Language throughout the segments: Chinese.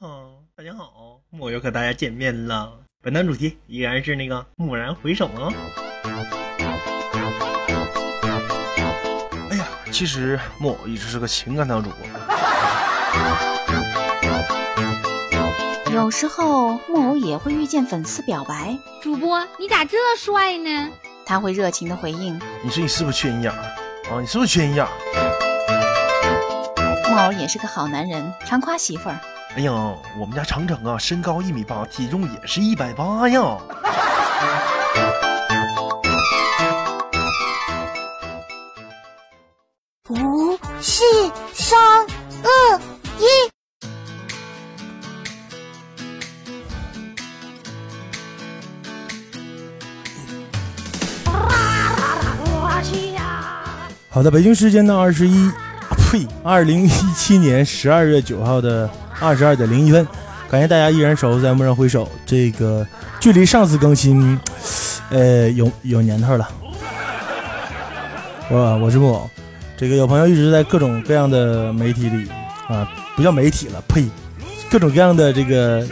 嗯，大家好，我又和大家见面了。本档主题依然是那个蓦然回首啊。哎呀，其实木偶一直是个情感档主播。有时候木偶也会遇见粉丝表白，主播你咋这帅呢？他会热情的回应。你说你是不是缺营养啊？啊，你是不是缺营养？木偶也是个好男人，常夸媳妇儿。哎呀，我们家程程啊，身高一米八，体重也是一百八呀。五、四、三、二、一。好的，北京时间的二十一，呸，二零一七年十二月九号的二十二点零一分，感谢大家依然守候在蓦然回首。这个距离上次更新，呃，有有年头了。我我是木偶，这个有朋友一直在各种各样的媒体里啊，不叫媒体了，呸，各种各样的这个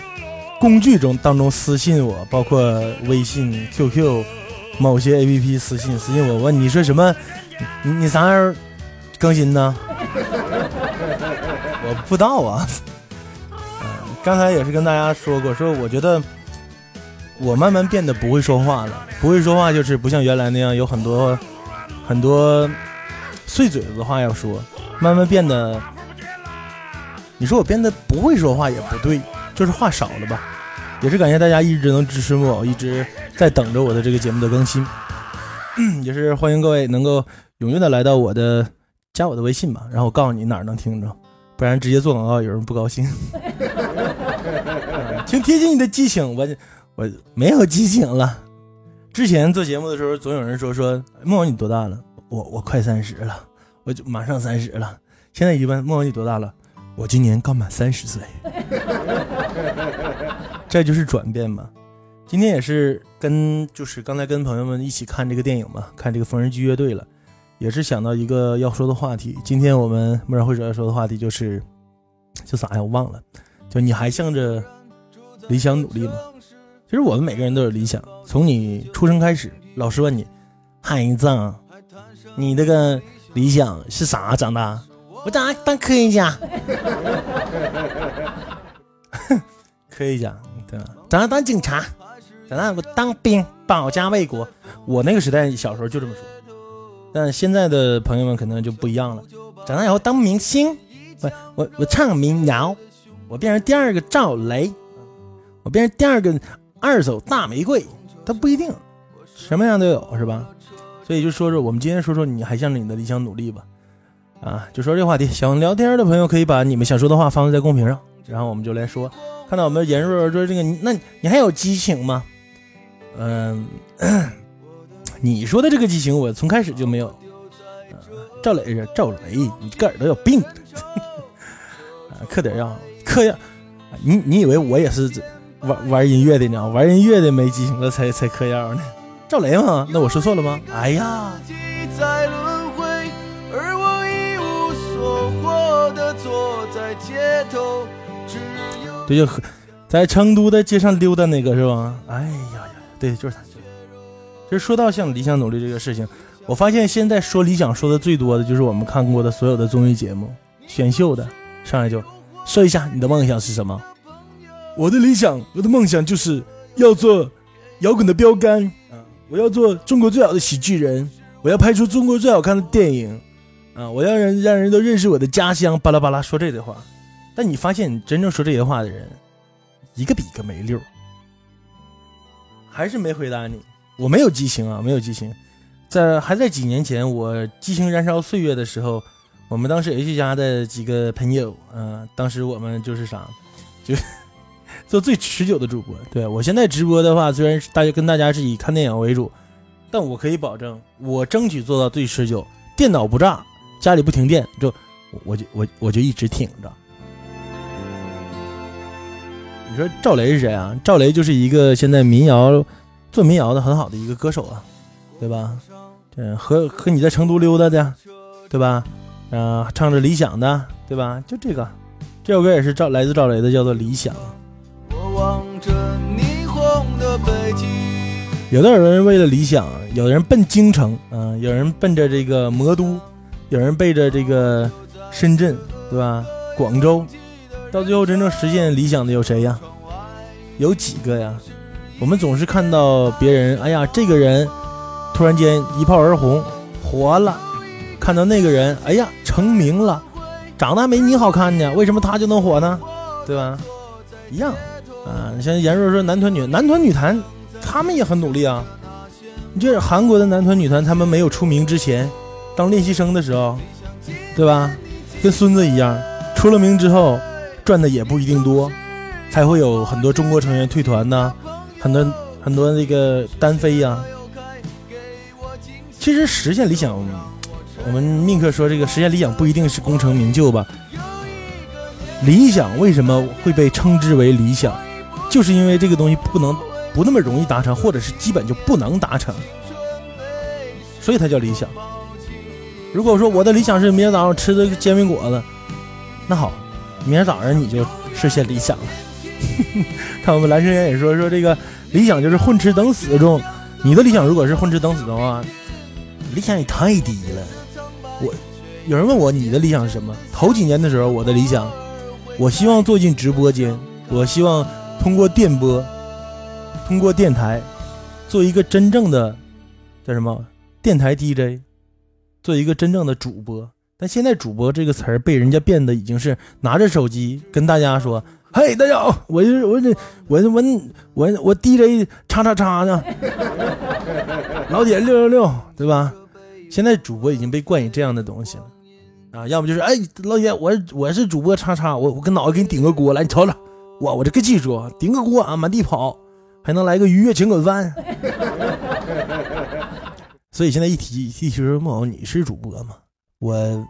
工具中当中私信我，包括微信、QQ。某些 A P P 私信私信我问你说什么？你你啥时候更新呢？我不知道啊。刚才也是跟大家说过，说我觉得我慢慢变得不会说话了。不会说话就是不像原来那样有很多很多碎嘴子的话要说，慢慢变得，你说我变得不会说话也不对，就是话少了吧。也是感谢大家一直能支持木偶，一直在等着我的这个节目的更新。也是欢迎各位能够踊跃的来到我的加我的微信吧，然后我告诉你哪儿能听着，不然直接做广告有人不高兴。贴近你的激情，我我没有激情了。之前做节目的时候，总有人说说木偶你多大了？我我快三十了，我就马上三十了。现在一问木偶你多大了？我今年刚满三十岁。这就是转变嘛。今天也是跟就是刚才跟朋友们一起看这个电影嘛，看这个缝纫机乐队了，也是想到一个要说的话题。今天我们蓦然回首要说的话题就是，就啥呀？我忘了，就你还向着理想努力吗？其实我们每个人都有理想，从你出生开始，老师问你，孩子，你那个理想是啥？长大？我长大当科学家。科学家。对吧？长大当警察，长大我当兵，保家卫国。我那个时代小时候就这么说，但现在的朋友们可能就不一样了。长大以后当明星，我我我唱民谣，我变成第二个赵雷，我变成第二个二手大玫瑰，他不一定，什么样都有，是吧？所以就说说我们今天说说你还向着你的理想努力吧。啊，就说这话题，想聊天的朋友可以把你们想说的话发在公屏上，然后我们就来说。看到我们严若说这个，那你还有激情吗？嗯，你说的这个激情，我从开始就没有。赵磊是赵雷，你个耳朵有病。啊，嗑点药，嗑药。你你以为我也是玩玩音乐的呢？玩音乐的没激情了才才嗑药呢？赵雷吗？那我说错了吗？哎呀。对，就在成都的街上溜达那个是吧？哎呀呀，对，就是他。其实说到像理想努力这个事情，我发现现在说理想说的最多的就是我们看过的所有的综艺节目、选秀的，上来就说一下你的梦想是什么？我的理想，我的梦想就是要做摇滚的标杆啊！我要做中国最好的喜剧人，我要拍出中国最好看的电影啊！我要让让人都认识我的家乡，巴拉巴拉说这些话。但你发现，真正说这些话的人，一个比一个没溜还是没回答你。我没有激情啊，没有激情。在还在几年前，我激情燃烧岁月的时候，我们当时 H 家的几个朋友，嗯，当时我们就是啥，就做最持久的主播。对我现在直播的话，虽然大家跟大家是以看电影为主，但我可以保证，我争取做到最持久。电脑不炸，家里不停电，就我就我我就一直挺着。你说赵雷是谁啊？赵雷就是一个现在民谣做民谣的很好的一个歌手啊，对吧？嗯，和和你在成都溜达的，对吧？嗯，唱着理想的，对吧？就这个，这首歌也是赵来自赵雷的，叫做《理想》。有的人为了理想，有的人奔京城，嗯、有人奔着这个魔都，有人背着这个深圳，对吧？广州，到最后真正实现理想的有谁呀？有几个呀？我们总是看到别人，哎呀，这个人突然间一炮而红，火了；看到那个人，哎呀，成名了，长得还没你好看呢，为什么他就能火呢？对吧？一样啊。像严若说男团女男团女团，他们也很努力啊。你这韩国的男团女团，他们没有出名之前，当练习生的时候，对吧？跟孙子一样，出了名之后，赚的也不一定多，才会有很多中国成员退团呐、很多很多那个单飞呀、其实实现理想，我们宁可说这个实现理想不一定是功成名就吧。理想为什么会被称之为理想？就是因为这个东西不能不那么容易达成，或者是基本就不能达成，所以它叫理想。如果说我的理想是明天早上吃的煎饼果子，那好，明天早上你就实现理想了。看我们蓝生源也说说这个理想就是混吃等死中，你的理想如果是混吃等死的话，理想也太低了。我有人问我你的理想是什么？头几年的时候，我的理想，我希望坐进直播间，我希望通过电波，通过电台，做一个真正的叫什么电台 DJ，做一个真正的主播。但现在“主播”这个词儿被人家变得已经是拿着手机跟大家说：“嘿，大家好，我是我这我我我我 DJ 叉叉叉呢，老铁六六六，对吧？”现在主播已经被冠以这样的东西了啊，要么就是哎，老铁，我我是主播叉叉，我我跟脑袋给你顶个锅来，你瞅瞅，哇，我这个技术，顶个锅啊，满地跑，还能来个鱼跃请滚翻。所以现在一提一提说木偶你是主播吗？我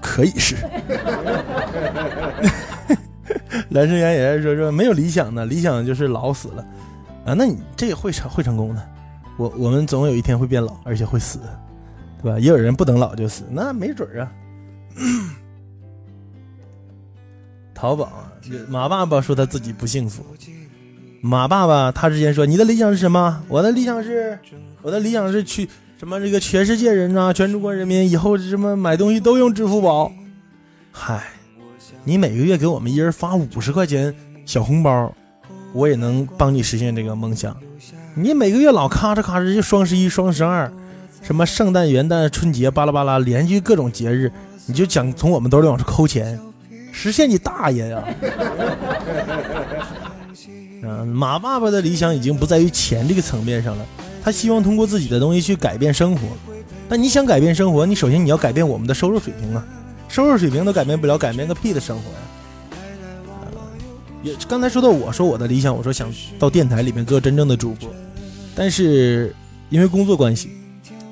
可以是。蓝生源也是说说没有理想的，理想就是老死了啊。那你这个会成会成功的。我我们总有一天会变老，而且会死，对吧？也有人不等老就死，那没准儿啊。淘宝，马爸爸说他自己不幸福。马爸爸他之前说你的理想是什么？我的理想是，我的理想是去什么这个全世界人啊，全中国人民以后什么买东西都用支付宝。嗨，你每个月给我们一人发五十块钱小红包，我也能帮你实现这个梦想。你每个月老咔哧咔哧就双十一、双十二，什么圣诞、元旦、春节，巴拉巴拉，连续各种节日，你就想从我们兜里往出抠钱，实现你大爷呀！嗯，马爸爸的理想已经不在于钱这个层面上了，他希望通过自己的东西去改变生活。但你想改变生活，你首先你要改变我们的收入水平啊，收入水平都改变不了，改变个屁的生活呀！也刚才说到我说我的理想，我说想到电台里面做真正的主播。但是因为工作关系，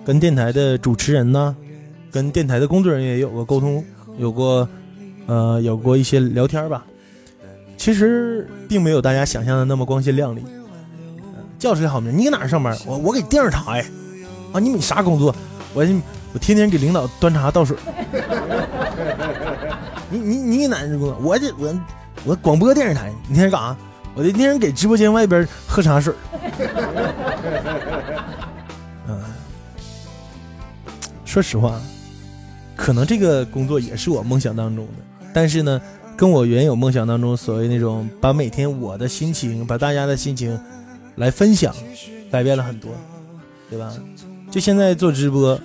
跟电台的主持人呢，跟电台的工作人员也有过沟通，有过呃有过一些聊天吧。其实并没有大家想象的那么光鲜亮丽。叫出来好名，你搁哪上班？我我给电视台。啊，你你啥工作？我我天天给领导端茶倒水。你你你给哪工作？我这我我广播电视台。你天天干啥？我得天天给直播间外边喝茶水。嗯，说实话，可能这个工作也是我梦想当中的，但是呢，跟我原有梦想当中所谓那种把每天我的心情，把大家的心情来分享，改变了很多，对吧？就现在做直播，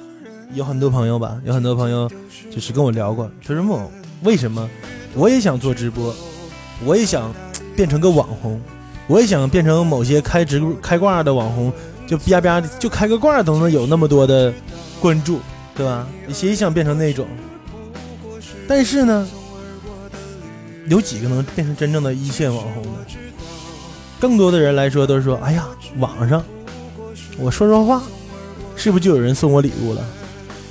有很多朋友吧，有很多朋友就是跟我聊过，他说梦为什么我也想做直播，我也想变成个网红。我也想变成某些开直开挂的网红，就吧吧就开个挂都能有那么多的关注，对吧？谁想变成那种？但是呢，有几个能变成真正的一线网红呢？更多的人来说都是说：“哎呀，网上我说说话，是不是就有人送我礼物了？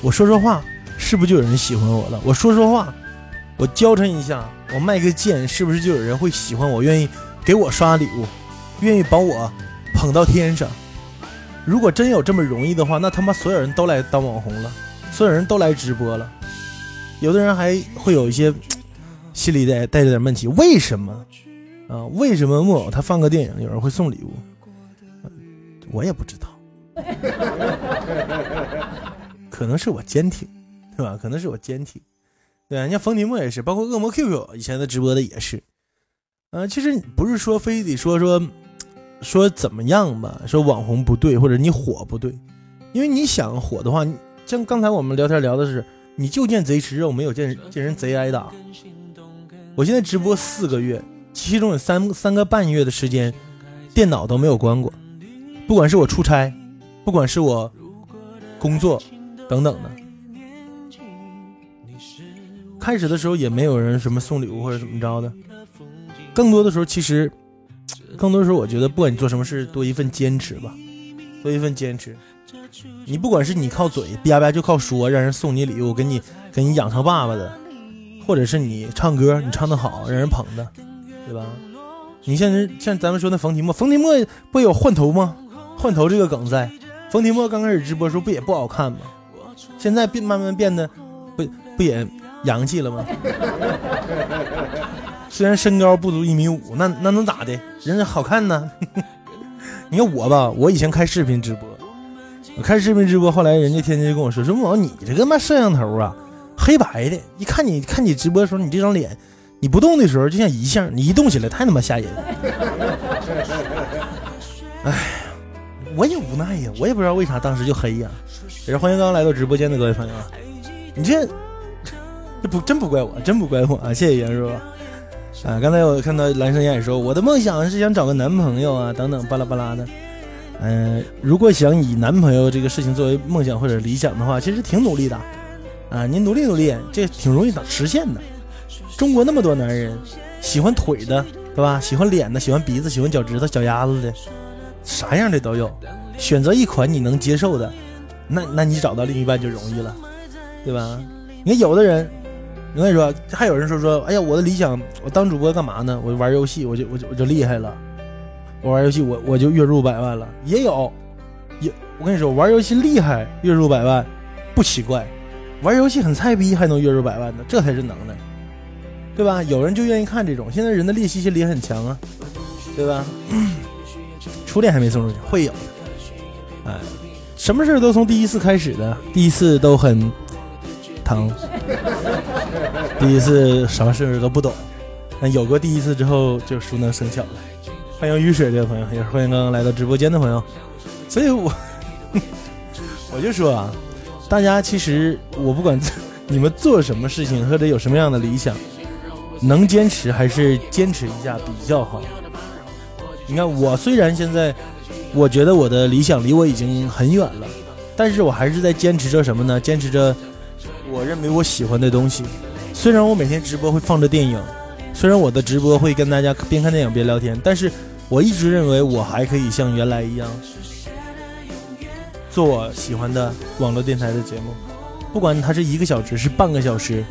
我说说话，是不是就有人喜欢我了？我说说话，我娇嗔一下，我卖个贱，是不是就有人会喜欢我，愿意？”给我刷礼物，愿意把我捧到天上。如果真有这么容易的话，那他妈所有人都来当网红了，所有人都来直播了。有的人还会有一些心里带带着点问题，为什么啊？为什么木偶他放个电影，有人会送礼物？我也不知道，可能是我坚挺，对吧？可能是我坚挺。对，你像冯提莫也是，包括恶魔 QQ 以前的直播的也是。呃，其实不是说非得说说说怎么样吧，说网红不对，或者你火不对，因为你想火的话，像刚才我们聊天聊的是，你就见贼吃肉，没有见见人贼挨打。我现在直播四个月，其中有三三个半月的时间，电脑都没有关过，不管是我出差，不管是我工作等等的。开始的时候也没有人什么送礼物或者怎么着的，更多的时候其实，更多的时候我觉得不管你做什么事，多一份坚持吧，多一份坚持。你不管是你靠嘴叭叭就靠说，让人送你礼物，给你给你养成爸爸的，或者是你唱歌你唱得好，让人捧的，对吧？你像人像咱们说那冯提莫，冯提莫不有换头吗？换头这个梗在，冯提莫刚开始直播时候不也不好看吗？现在变慢慢变得不不也洋气了吗？虽然身高不足一米五，那那能咋的？人家好看呢。你看我吧，我以前开视频直播，我开视频直播，后来人家天天就跟我说说木你这个嘛摄像头啊，黑白的，一看你看你直播的时候，你这张脸，你不动的时候就像遗像，你一动起来太他妈吓人。哎，我也无奈呀，我也不知道为啥当时就黑呀。也是欢迎刚刚来到直播间的各位朋友啊，你这这不真不怪我，真不怪我啊！谢谢袁叔。啊，刚才我看到蓝生也说，我的梦想是想找个男朋友啊，等等巴拉巴拉的。嗯、如果想以男朋友这个事情作为梦想或者理想的话，其实挺努力的啊，你努力努力，这挺容易的实现的。中国那么多男人，喜欢腿的，对吧？喜欢脸的，喜欢鼻子，喜欢脚趾头、脚丫子的，啥样的都有。选择一款你能接受的，那那你找到另一半就容易了，对吧？你看有的人，我跟你说，还有人说说，哎呀，我的理想，我当主播干嘛呢？我玩游戏，我就我就我就厉害了，我玩游戏，我我就月入百万了。也有，也我跟你说，玩游戏厉害，月入百万，不奇怪。玩游戏很菜逼还能月入百万的，这才是能耐，对吧？有人就愿意看这种，现在人的猎奇心理很强啊，对吧？初恋还没送出去，会有。哎，什么事都从第一次开始的，第一次都很疼，第一次什么事都不懂，但有过第一次之后就熟能生巧了。欢迎雨水这位朋友，也是欢迎刚刚来到直播间的朋友。所以我 我就说啊，大家其实我不管 你们做什么事情或者有什么样的理想，能坚持还是坚持一下比较好。你看我虽然现在。我觉得我的理想离我已经很远了，但是我还是在坚持着什么呢？坚持着我认为我喜欢的东西。虽然我每天直播会放着电影，虽然我的直播会跟大家边看电影边聊天，但是我一直认为我还可以像原来一样做我喜欢的网络电台的节目，不管它是一个小时、是半个小时、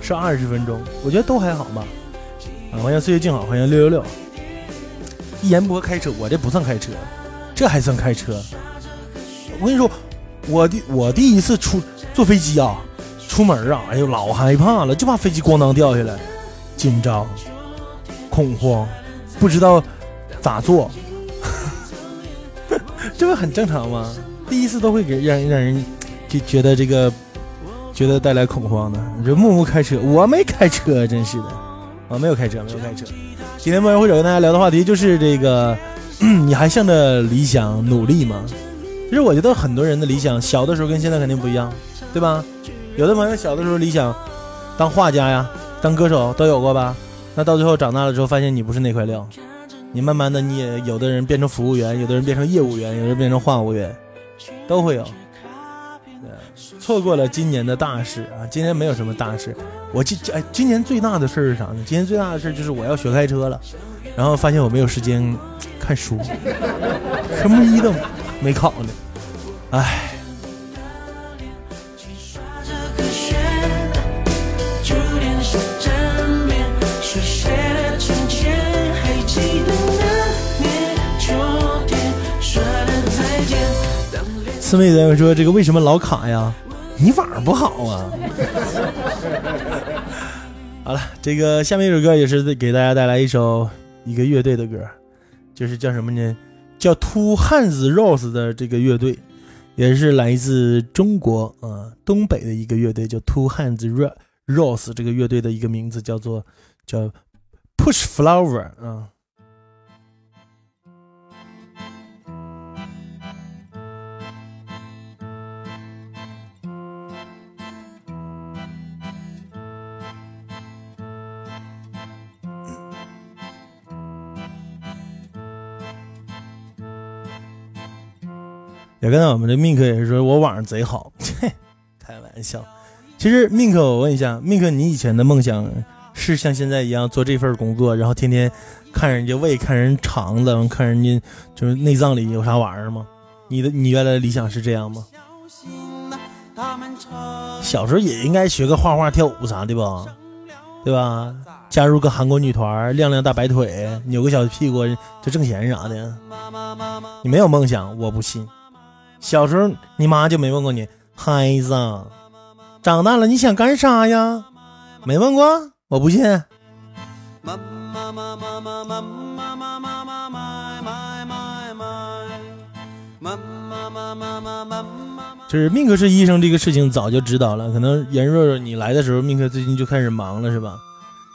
是二十分钟，我觉得都还好吧。啊，欢迎岁月静好，欢迎六六六。一言不合开车，我这不算开车。这还算开车？我跟你说，我第我第一次出坐飞机啊，出门啊，哎呦老害怕了，就怕飞机咣当掉下来，紧张、恐慌，不知道咋做，这不很正常吗？第一次都会给让让人就觉得这个觉得带来恐慌的。你说木木开车，我没开车，真是的，我没有开车，没有开车。今天末日会者跟大家聊的话题就是这个。你还向着理想努力吗？其实我觉得很多人的理想，小的时候跟现在肯定不一样，对吧？有的朋友小的时候理想当画家呀，当歌手都有过吧？那到最后长大了之后，发现你不是那块料，你慢慢的你也有的人变成服务员，有的人变成业务员，有的人变成话务员，都会有。错过了今年的大事啊！今年没有什么大事。我今哎，今年最大的事是啥呢？今年最大的事就是我要学开车了，然后发现我没有时间。看书，科目一都没考呢，唉。四妹子说：“这个为什么老卡呀？你网不好啊。好了，这个下面一首歌也是给大家带来一首一个乐队的歌，就是叫什么呢？叫 Two Hands Rose 的这个乐队，也是来自中国啊、东北的一个乐队，叫 Two Hands Ro- Rose。这个乐队的一个名字叫做叫 Push Flower 啊。也跟我们的 Mink 也是说，我网上贼好，嘿，开玩笑。其实 Mink，我问一下，Mink，你以前的梦想是像现在一样做这份工作，然后天天看人家胃、看人肠子、看人家就是内脏里有啥玩意儿吗？你的你原来的理想是这样吗？小时候也应该学个画画、跳舞啥的吧，对吧？加入个韩国女团，亮亮大白腿，扭个小屁股就挣钱啥的。你没有梦想，我不信。小时候你妈就没问过你，孩子，长大了你想干啥呀？没问过，我不信。就是命克是医生这个事情早就知道了，可能严若若你来的时候，命克最近就开始忙了，是吧？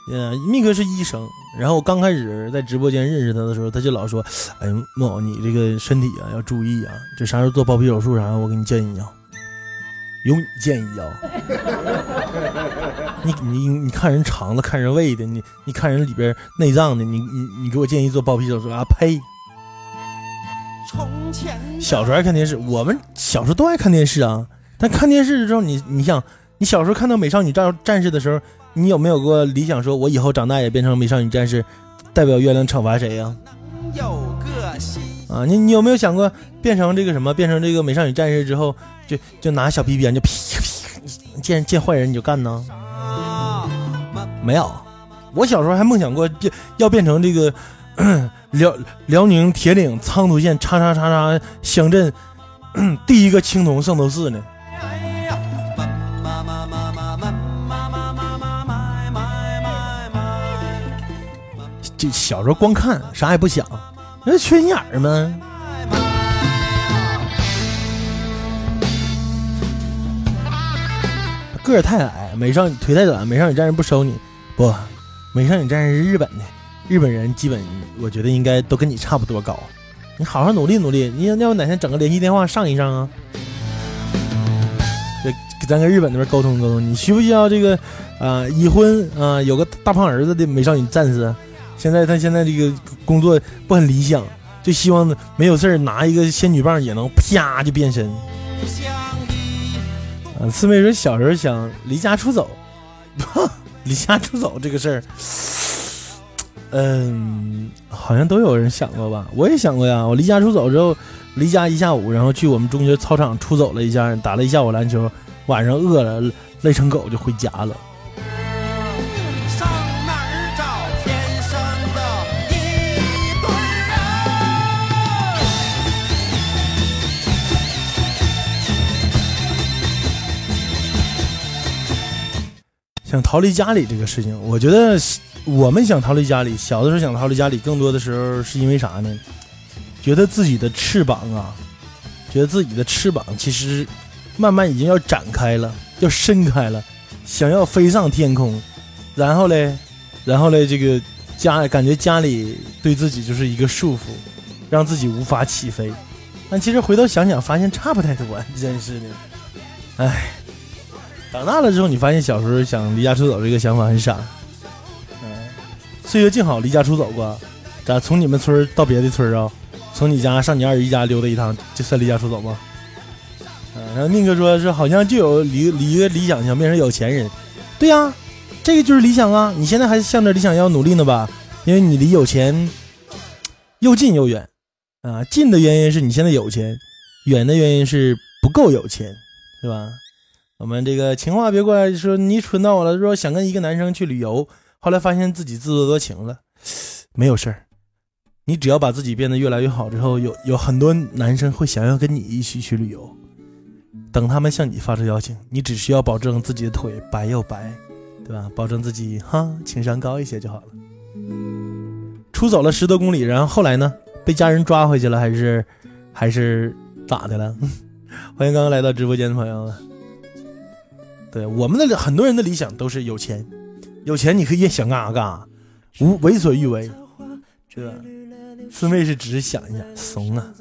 嗯，密哥是医生，然后我刚开始在直播间认识他的时候，他就老说：“哎，木偶，你这个身体啊要注意啊，这啥时候做包皮手术啥，我给你建议啊。”有你建议啊？你你你看人肠子，看人胃的，你你看人里边内脏的，你你你给我建议做包皮手术啊？呸！小时候爱看电视，我们小时候都爱看电视啊。但看电视的时候，你你想，你小时候看到美少女战战士的时候，你有没有过理想，说我以后长大也变成美少女战士，代表月亮惩罚谁呀、啊？你你有没有想过变成这个什么？变成这个美少女战士之后，就就拿小皮鞭就劈劈，见见坏人你就干呢？没有，我小时候还梦想过变要变成这个 辽辽宁铁岭昌图县叉叉叉叉乡镇 第一个青铜圣斗士呢。这小时候光看啥也不想，那缺心眼儿吗？个儿太矮，美少女腿太短，美少女战士不收你。不，美少女战士是日本的，日本人基本我觉得应该都跟你差不多高。你好好努力努力，你要要不哪天整个联系电话上一上啊？这咱跟日本那边沟通沟通，你需不需要这个啊、呃已婚啊、呃有个大胖儿子的美少女战士？现在他现在这个工作不很理想，就希望没有事儿拿一个仙女棒也能啪就变身。啊，四妹说小时候想离家出走，离家出走这个事儿，嗯，好像都有人想过吧？我也想过呀。我离家出走之后，离家一下午，然后去我们中学操场出走了一下，打了一下午篮球，晚上饿了，累成狗就回家了。想逃离家里这个事情，我觉得我们想逃离家里，小的时候想逃离家里，更多的时候是因为啥呢？觉得自己的翅膀啊，觉得自己的翅膀其实慢慢已经要展开了，要伸开了，想要飞上天空，然后嘞，然后嘞，这个家感觉家里对自己就是一个束缚，让自己无法起飞。但其实回头想想，发现差不太多，真是的，唉。长大了之后，你发现小时候想离家出走这个想法很傻。嗯，岁月静好，离家出走过，咋从你们村到别的村啊？从你家上你二姨家溜达一趟，就算离家出走吗？嗯，然后宁哥说是好像就有离离一个理想想变成有钱人，对呀、这个就是理想啊！你现在还向着理想要努力呢吧？因为你离有钱又近又远啊。近的原因是你现在有钱，远的原因是不够有钱，是吧？我们这个情话别过来说你蠢到我了，说想跟一个男生去旅游，后来发现自己自作多情了，没有事儿。你只要把自己变得越来越好之后，有有很多男生会想要跟你一起去旅游，等他们向你发出邀请，你只需要保证自己的腿白又白，对吧？保证自己哈情商高一些就好了。出走了十多公里，然后后来呢？被家人抓回去了，还是还是咋的了？欢迎刚刚来到直播间的朋友们。对我们的很多人的理想都是有钱，有钱你可以想干啥干啥，无为所欲为，这？四妹是只是想一下，怂啊！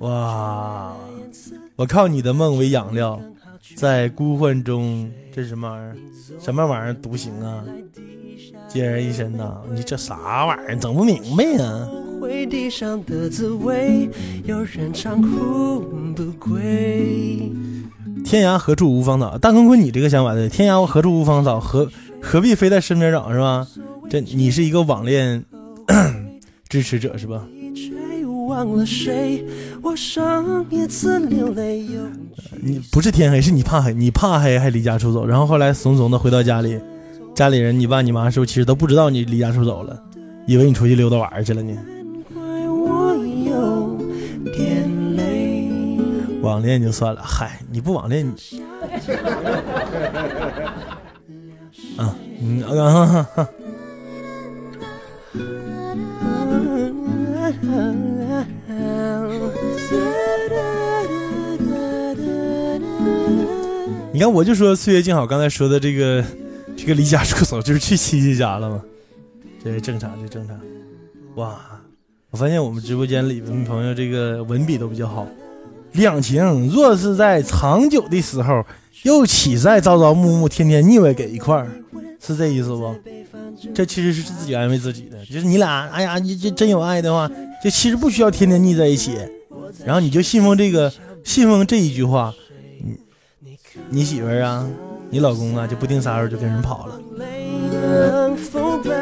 哇！我靠你的梦为养料，在孤幻中，这是什么玩意儿？什么玩意儿独行啊？孑然一身呐！你这啥玩意儿？整不明白呀！回地上的滋味，有人唱哭不归。天涯何处无芳草？大坤坤，你这个想法对。天涯何处无芳草？何何必非在身边找是吧？这你是一个网恋 支持者是吧？你不是天黑，是你怕黑，你怕黑还离家出走，然后后来怂怂的回到家里，家里人，你爸你妈是不是其实都不知道你离家出走了，以为你出去溜达玩去了呢？网恋就算了，嗨，你不网恋你啊，嗯啊哈哈。你看，我就说岁月静好，刚才说的这个这个离家出走就是去亲戚家了嘛，这正常，这正常。哇，我发现我们直播间里的朋友这个文笔都比较好。两情若是在长久的时候，又岂在朝朝暮暮、天天腻歪给一块儿？是这意思不？这其实是自己安慰自己的，就是你俩，哎呀，你这真有爱的话，就其实不需要天天腻在一起，然后你就信奉这个，信奉这一句话，你你媳妇儿啊，你老公啊，就不定啥时候就跟人跑了。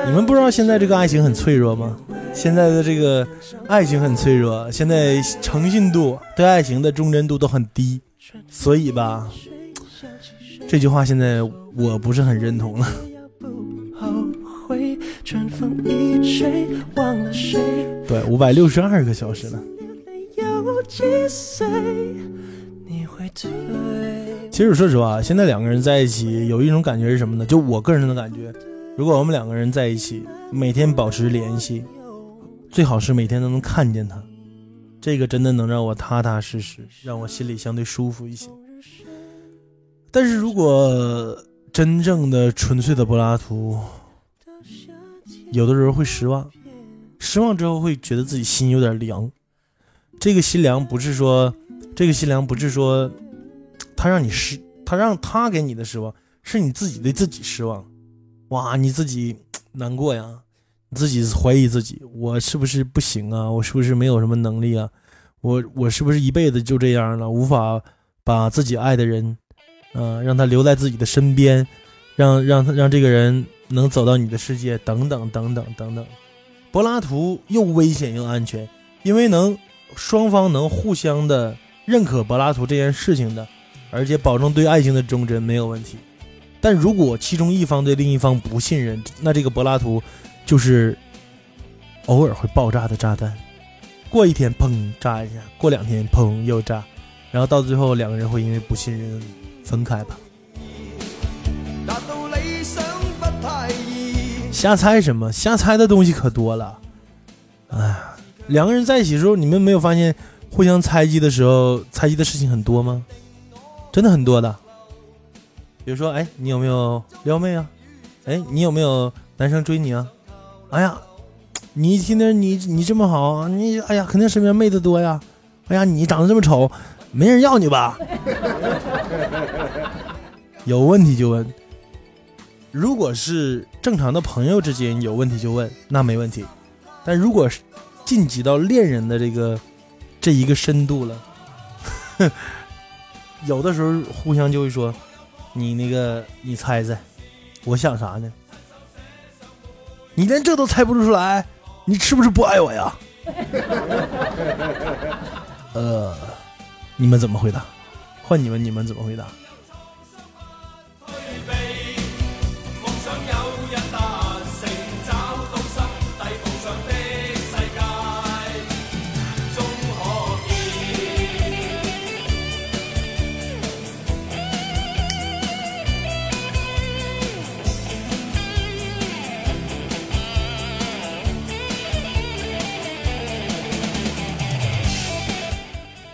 你们不知道现在这个爱情很脆弱吗？现在的这个爱情很脆弱，现在诚信度对爱情的忠贞度都很低，所以吧，这句话现在我不是很认同了。对，五百六十二个小时了。其实说实话，现在两个人在一起有一种感觉是什么呢？就我个人的感觉，如果我们两个人在一起，每天保持联系，最好是每天都能看见他，这个真的能让我踏踏实实，让我心里相对舒服一些。但是如果真正的纯粹的柏拉图，有的时候会失望，失望之后会觉得自己心有点凉。这个心凉不是说，这个心凉不是说，他让你失，他让他给你的失望，是你自己对自己失望。哇，你自己难过呀，你自己怀疑自己，我是不是不行啊？我是不是没有什么能力啊？我我是不是一辈子就这样了，无法把自己爱的人，嗯、让他留在自己的身边，让让他让这个人能走到你的世界，等等等等等等。柏拉图又危险又安全，因为能双方能互相的认可柏拉图这件事情的，而且保证对爱情的忠贞没有问题。但如果其中一方对另一方不信任，那这个柏拉图就是偶尔会爆炸的炸弹，过一天砰炸一下，过两天砰又炸，然后到最后两个人会因为不信任分开吧。瞎猜什么？瞎猜的东西可多了。哎，两个人在一起的时候，你们没有发现互相猜忌的时候，猜忌的事情很多吗？真的很多的。比如说，哎，你有没有撩妹啊？哎，你有没有男生追你啊？哎呀，你聽着你你这么好，你哎呀，肯定身边妹子多呀。哎呀，你长得这么丑，没人要你吧？有问题就问。如果是正常的朋友之间有问题就问，那没问题。但如果是晋级到恋人的这个这一个深度了，有的时候互相就会说：“你那个你猜猜，我想啥呢？你连这都猜不出来，你是不是不爱我呀？” 呃，你们怎么回答？换你们，你们怎么回答？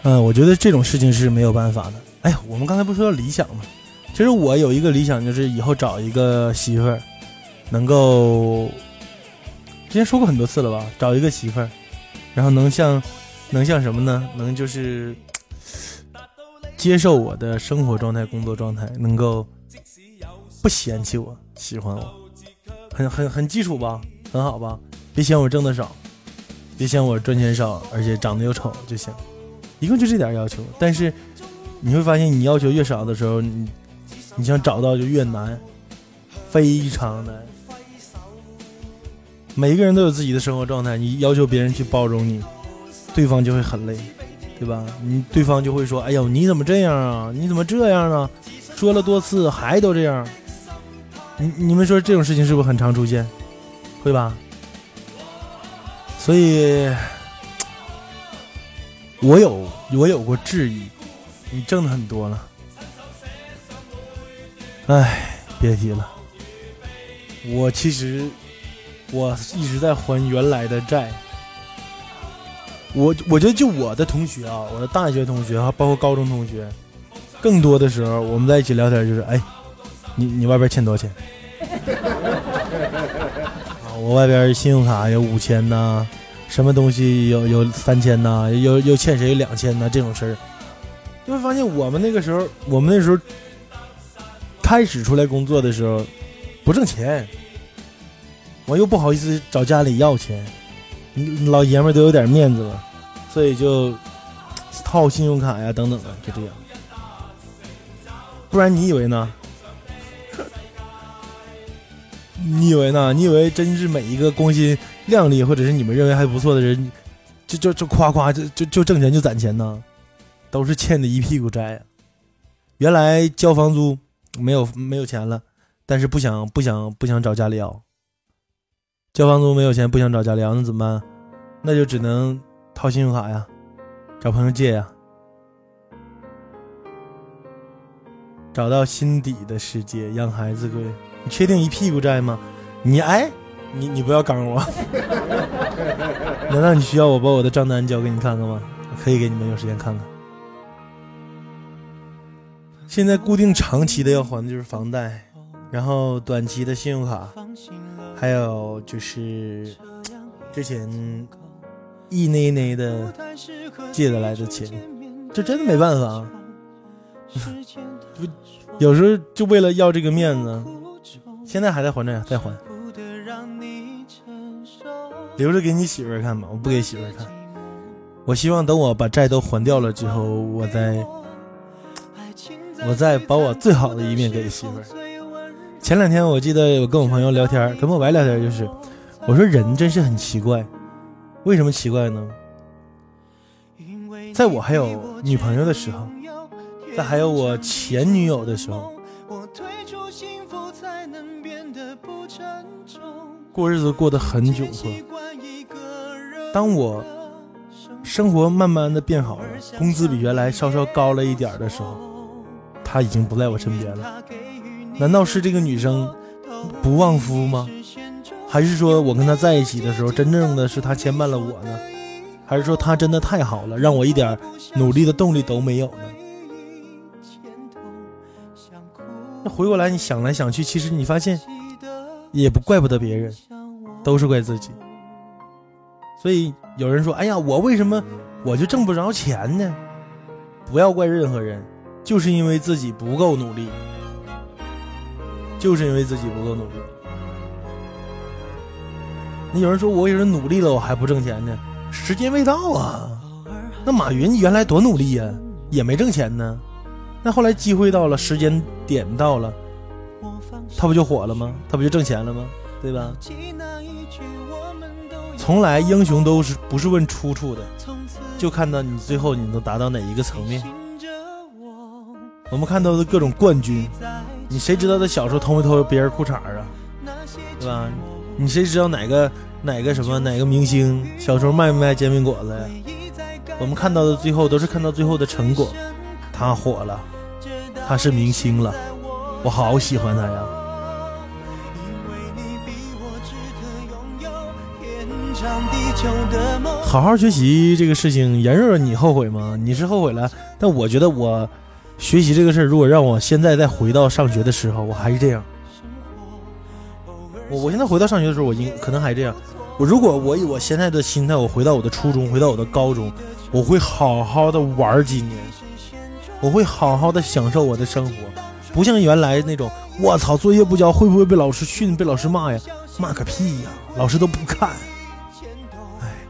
嗯，我觉得这种事情是没有办法的。哎呀，我们刚才不是说理想吗？其实我有一个理想，就是以后找一个媳妇儿，能够之前说过很多次了吧？找一个媳妇儿，然后能像能像什么呢？能就是接受我的生活状态、工作状态，能够不嫌弃我、喜欢我，很很很基础吧？很好吧？别嫌我挣的少，别嫌我赚钱少，而且长得又丑就行。一共就这点要求，但是你会发现，你要求越少的时候，你你想找到就越难，非常难。每一个人都有自己的生活状态，你要求别人去包容你，对方就会很累，对吧？你对方就会说：“哎呦，你怎么这样啊？你怎么这样啊？说了多次还都这样。”你你们说这种事情是不是很常出现？会吧？所以。我有我有过质疑，你挣的很多了，哎，别提了。我其实我一直在还原来的债。我我觉得就我的同学啊，我的大学同学啊，包括高中同学，更多的时候我们在一起聊天就是，哎，你你外边欠多少钱？啊，我外边信用卡有五千呢。什么东西有有三千呐？又又欠谁两千呐？这种事儿，就会发现我们那个时候，我们那时候开始出来工作的时候，不挣钱，我又不好意思找家里要钱，老爷们都有点面子了，所以就套信用卡呀，等等的，就这样。不然你以为呢？你以为呢？你以为真是每一个光鲜？靓丽，或者是你们认为还不错的人，就就就夸夸就就就挣钱就攒钱呢，都是欠的一屁股债啊！原来交房租没有没有钱了，但是不想不想不想找家里要，交房租没有钱不想找家里要，那怎么办？那就只能掏信用卡呀，找朋友借呀，找到心底的世界养孩子贵，你确定一屁股债吗？你哎。你你不要刚我，难道你需要我把我的账单交给你看看吗？可以给你们有时间看看。现在固定长期的要还的就是房贷，然后短期的信用卡，还有就是之前一内内的借得来的钱，这真的没办法。不，有时候就为了要这个面子，现在还在还债，在还。留着给你媳妇儿看吧，我不给媳妇儿看。我希望等我把债都还掉了之后，我再，我再把我最好的一面给媳妇儿。前两天我记得我跟我朋友聊天，跟莫白聊天，就是我说人真是很奇怪，为什么奇怪呢？在我还有女朋友的时候，在还有我前女友的时候，过日子过得很窘迫。当我生活慢慢的变好了，工资比原来稍稍高了一点的时候，她已经不在我身边了。难道是这个女生不旺夫吗？还是说我跟她在一起的时候，真正的是她牵绊了我呢？还是说她真的太好了，让我一点努力的动力都没有呢？那回过来你想来想去，其实你发现也不怪不得别人，都是怪自己。所以有人说：“哎呀，我为什么我就挣不着钱呢？”不要怪任何人，就是因为自己不够努力，就是因为自己不够努力。那有人说：“我为什么努力了，我还不挣钱呢？”时间未到啊！那马云原来多努力呀，也没挣钱呢。那后来机会到了，时间点到了，他不就火了吗？他不就挣钱了吗？对吧？从来英雄都是不是问出处的，就看到你最后你能达到哪一个层面。我们看到的各种冠军，你谁知道他小时候偷没偷别人裤衩啊？对吧？你谁知道哪个哪个什么哪个明星小时候卖没卖煎饼果子呀？我们看到的最后都是看到最后的成果，他火了，他是明星了，我好喜欢他呀。好好学习这个事情，严若你后悔吗？你是后悔了，但我觉得我学习这个事儿，如果让我现在再回到上学的时候，我还是这样。我我现在回到上学的时候，我应可能还这样。我如果我以我现在的心态，我回到我的初中，回到我的高中，我会好好的玩几年，我会好好的享受我的生活，不像原来那种，我操，作业不交会不会被老师训，被老师骂呀？骂个屁呀，老师都不看。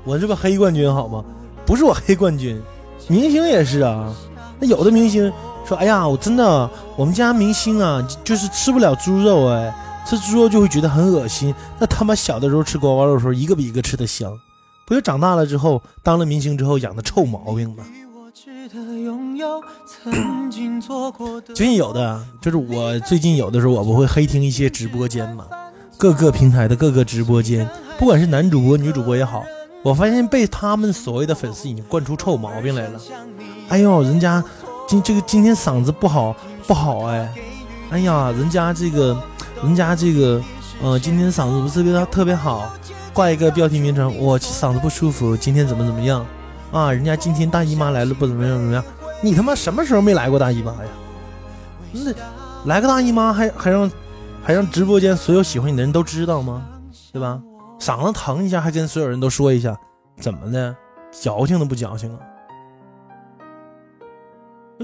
哎，我这个黑冠军好吗？不是我黑冠军，明星也是啊。那有的明星说，哎呀，我真的，我们家明星啊，就是吃不了猪肉哎。吃猪肉就会觉得很恶心，那他妈小的时候吃锅包肉的时候，一个比一个吃的香，不就长大了之后当了明星之后养的臭毛病吗？最近有的就是我最近有的时候我不会黑听一些直播间嘛，各个平台的各个直播间，不管是男主播女主播也好，我发现被他们所谓的粉丝已经惯出臭毛病来了。哎呦，人家今这个今天嗓子不好不好哎，哎呀，人家这个。人家这个，呃，今天嗓子不是特别特别好，挂一个标题名称，我嗓子不舒服，今天怎么怎么样啊？人家今天大姨妈来了，不怎么样怎么样？你他妈什么时候没来过大姨妈呀？那来个大姨妈还还让还让直播间所有喜欢你的人都知道吗？对吧？嗓子疼一下还跟所有人都说一下，怎么的？矫情都不矫情啊？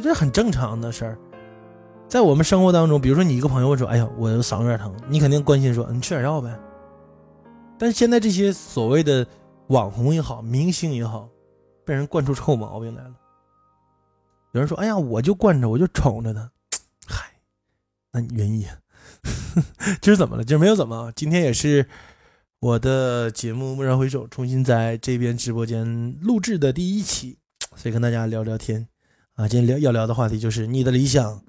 这很正常的事儿。在我们生活当中，比如说你一个朋友说：“哎呀，我嗓子有点疼。”你肯定关心说：“你吃点药呗。”但是现在这些所谓的网红也好，明星也好，被人惯出臭毛病来了。有人说：“哎呀，我就惯着，我就宠着他。”嗨，那你愿意？今儿怎么了？今儿没有怎么。今天也是我的节目《蓦然回首》重新在这边直播间录制的第一期，所以跟大家聊聊天啊。今天聊要聊的话题就是你的理想。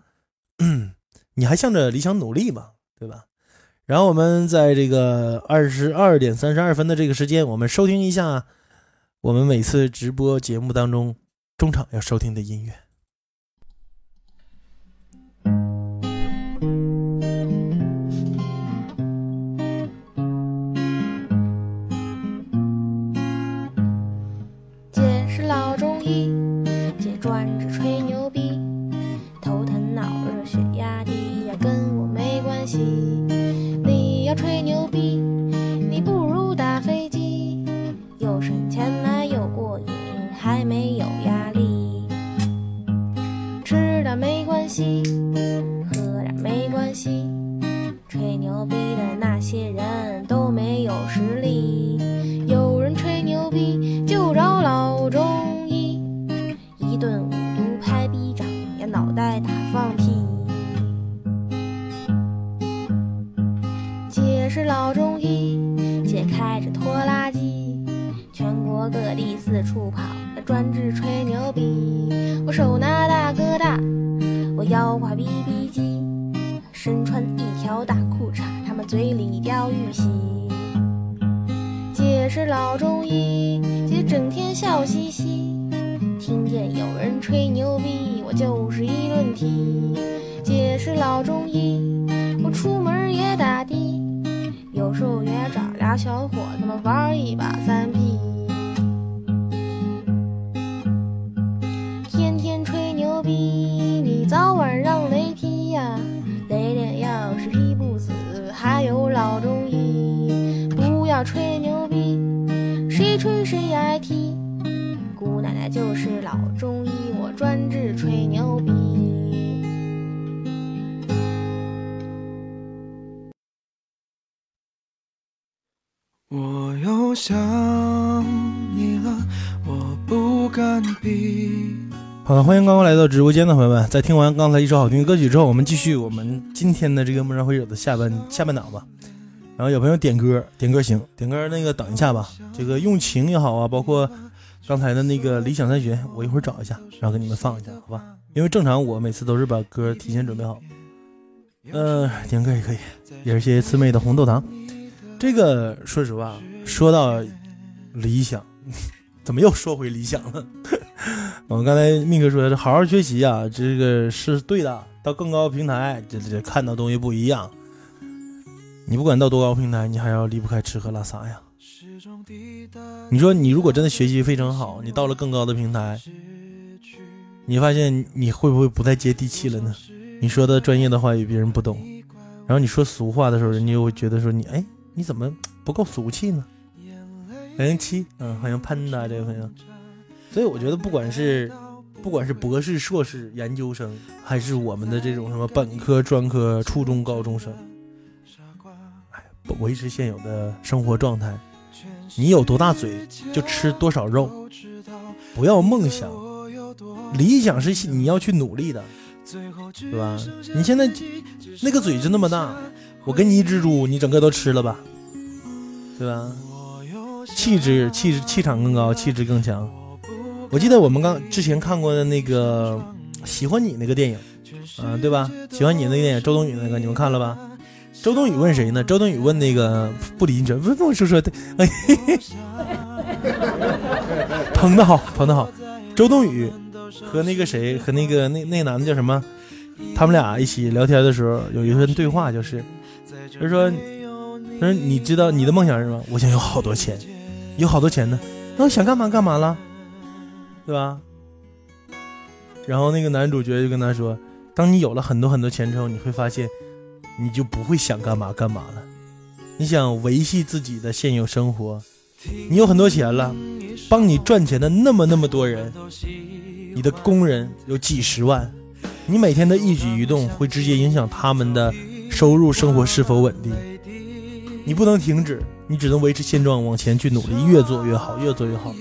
嗯，你还向着理想努力吗，对吧？然后我们在这个二十二点三十二分的这个时间，我们收听一下我们每次直播节目当中中场要收听的音乐。想欢迎刚刚来到直播间的朋友们。在听完刚才一首好听的歌曲之后，我们继续我们今天的这个蓦然回首的下半下半档吧。然后有朋友点歌，点歌行，点歌那个等一下吧。这个用情也好啊，包括刚才的那个理想三学，我一会儿找一下，然后给你们放一下，好吧？因为正常我每次都是把歌提前准备好。呃，点歌也可以，也是谢谢慈妹的红豆糖。这个说实话。说到理想，怎么又说回理想了？我们刚才密哥说的好好学习啊，这个是对的。到更高平台，这这看到东西不一样。你不管到多高平台，你还要离不开吃喝拉撒呀。你说你如果真的学习非常好，你到了更高的平台，你发现你会不会不再接地气了呢？你说的专业的话语别人不懂，然后你说俗话的时候，人家又会觉得说你哎你怎么不够俗气呢？零七，嗯，欢迎潘达这位朋友。所以我觉得不管是不管是博士、硕士、研究生，还是我们的这种什么本科、专科、初中、高中生，哎，不维持现有的生活状态。你有多大嘴就吃多少肉，不要梦想，理想是你要去努力的，对吧？你现在那个嘴就那么大，我给你一只猪，你整个都吃了吧，对吧？气质、气质、气场更高，气质更强。我记得我们刚之前看过的那个《喜欢你》那个电影，嗯，对吧？喜欢你那个电影，周冬雨那个，你们看了吧？周冬雨问谁呢？周冬雨问那个不离这，不不说说的，哎，疼的好，捧的好。周冬雨和那个谁，和那个那那男的叫什么？他们俩一起聊天的时候，有一份对话，就是就是说，他说你知道你的梦想是什么？我想有好多钱，有好多钱呢。那我想干嘛干嘛了，对吧？然后那个男主角就跟他说，当你有了很多很多钱之后，你会发现。你就不会想干嘛干嘛了。你想维系自己的现有生活，你有很多钱了，帮你赚钱的那么那么多人，你的工人有几十万，你每天的一举一动会直接影响他们的收入生活是否稳定。你不能停止，你只能维持现状，往前去努力，越做越好，越做越好。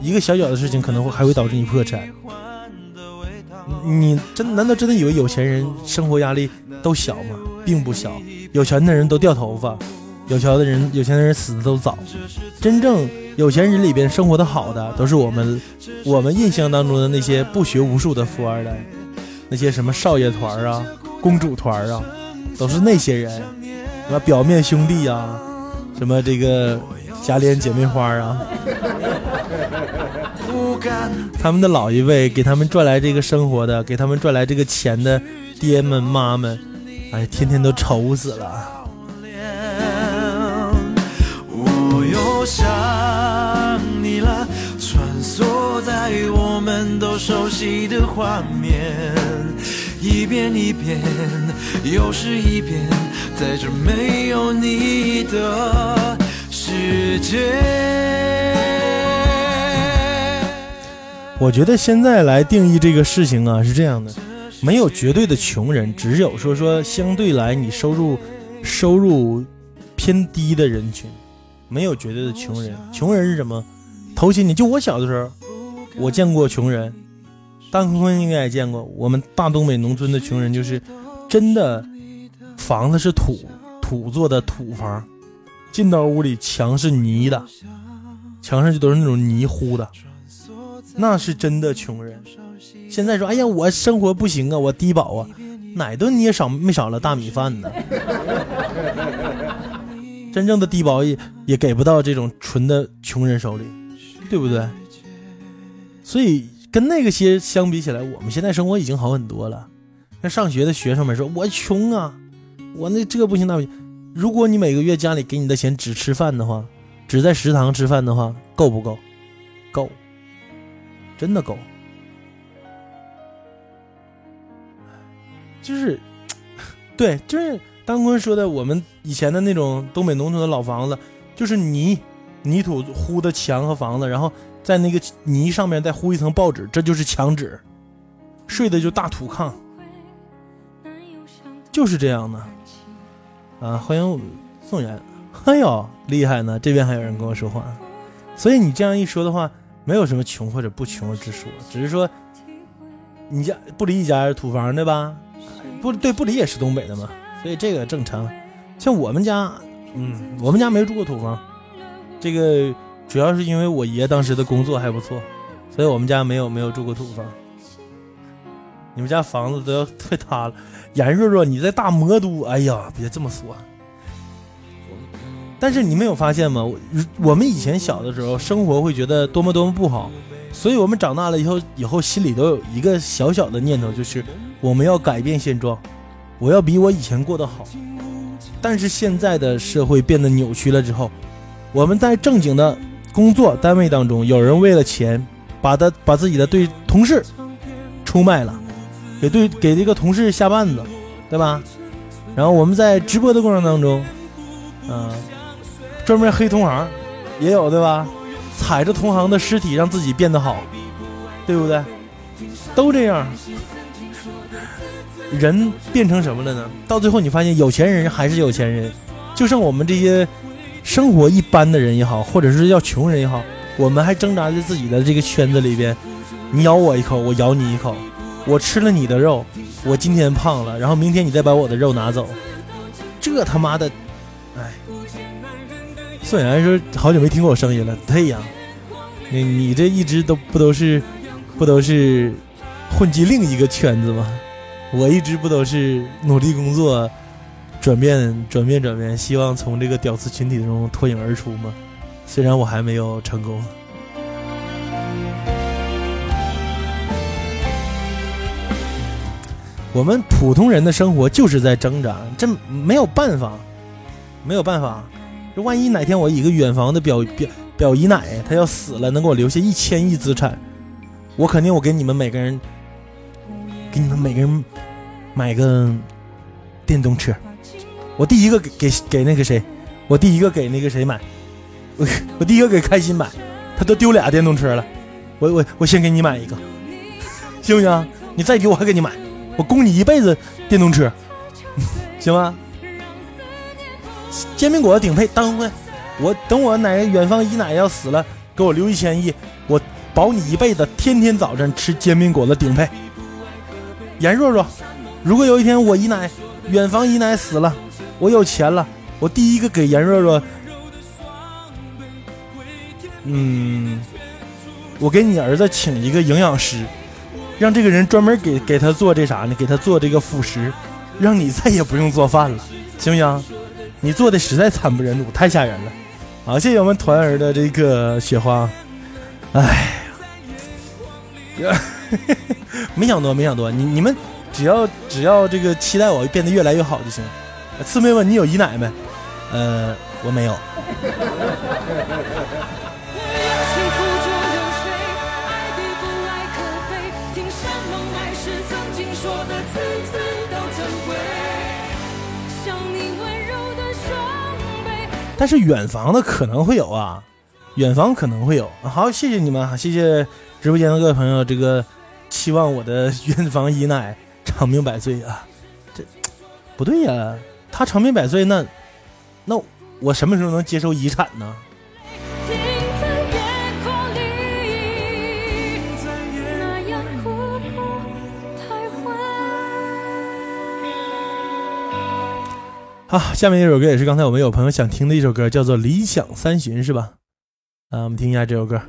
一个小小的事情可能会还会导致你破产。你真难道真的以为有钱人生活压力都小吗？并不小，有钱的人都掉头发，有钱的人有钱的人死的都早。真正有钱人里边生活的好的，都是我们我们印象当中的那些不学无术的富二代，那些什么少爷团啊、公主团啊，都是那些人，什么表面兄弟啊，什么这个贾琏姐妹花啊。他们的老一辈给他们赚来这个生活的，给他们赚来这个钱的爹们妈们，哎，天天都愁死了。我又想你了，穿梭在我们都熟悉的画面，一遍一遍，又是一遍，在这没有你的世界。我觉得现在来定义这个事情啊，是这样的，没有绝对的穷人，只有说说相对来你收入收入偏低的人群，没有绝对的穷人。穷人是什么？投钱你就我小的时候，我见过穷人，大坤坤应该也见过。我们大东北农村的穷人就是真的，房子是土土做的土房，进到屋里墙是泥的，墙上就都是那种泥糊的。那是真的穷人。现在说，哎呀，我生活不行啊，我低保啊，哪顿你也少没少了大米饭呢？真正的低保也也给不到这种纯的穷人手里，对不对？所以跟那个些相比起来，我们现在生活已经好很多了。那上学的学生们说，我穷啊，我那这不行那不行。如果你每个月家里给你的钱只吃饭的话，只在食堂吃饭的话，够不够？够。真的够，就是，对，就是当坤说的，我们以前的那种东北农村的老房子，就是泥泥土糊的墙和房子，然后在那个泥上面再糊一层报纸，这就是墙纸，睡的就大土炕，就是这样的。啊，欢迎宋元，哎呦，厉害呢！这边还有人跟我说话，所以你这样一说的话。没有什么穷或者不穷之说，只是说，你家不离一家是土房对吧？不对，不离也是东北的嘛，所以这个正常。像我们家，嗯，我们家没住过土房，这个主要是因为我爷当时的工作还不错，所以我们家没有没有住过土房。你们家房子都要快塌了，严若若你在大魔都，哎呀，别这么说。但是你没有发现吗？我我们以前小的时候，生活会觉得多么多么不好，所以我们长大了以后，以后心里都有一个小小的念头，就是我们要改变现状，我要比我以前过得好。但是现在的社会变得扭曲了之后，我们在正经的工作单位当中，有人为了钱，把他把自己的对同事出卖了，给对给这个同事下绊子，对吧？然后我们在直播的过程当中，嗯、专门黑同行，也有对吧？踩着同行的尸体让自己变得好，对不对？都这样。人变成什么了呢？到最后你发现有钱人还是有钱人，就剩我们这些生活一般的人也好，或者是叫穷人也好，我们还挣扎在自己的这个圈子里边。你咬我一口，我咬你一口，我吃了你的肉，我今天胖了，然后明天你再把我的肉拿走，这他妈的，哎！宋妍说好久没听过我声音了，对呀，你你这一直都不都是不都是混迹另一个圈子吗？我一直不都是努力工作，转变转变转变，希望从这个屌丝群体中脱颖而出吗？虽然我还没有成功。我们普通人的生活就是在挣扎，这没有办法，没有办法。这万一哪天我一个远房的表表表姨奶她要死了，能给我留下一千亿资产，我肯定我给你们每个人，给你们每个人买个电动车。我第一个给给给那个谁，我第一个给那个谁买，我我第一个给开心买，他都丢俩电动车了，我我我先给你买一个，行不行？你再丢我还给你买，我供你一辈子电动车，行吗？煎饼果子顶配当回，我等我奶远方姨奶要死了，给我留一千亿，我保你一辈子天天早晨吃煎饼果子顶配。严若若，如果有一天我姨奶远房姨奶死了，我有钱了，我第一个给严若若，嗯，我给你儿子请一个营养师，让这个人专门给给他做这啥呢？给他做这个辅食，让你再也不用做饭了，行不行？你做的实在惨不忍睹，太吓人了。好，谢谢我们团儿的这个雪花。哎呀，没想多，没想多。你你们只要只要这个期待我变得越来越好就行。刺妹问你有姨奶没？呃，我没有。但是远房的可能会有啊，远房可能会有。好，谢谢你们，谢谢直播间的各位朋友，这个期望我的远房姨奶长命百岁啊！这不对呀，她长命百岁，那那我什么时候能接受遗产呢？好，下面一首歌也是刚才我们有朋友想听的一首歌，叫做《理想三旬》，是吧？啊，我们听一下这首歌。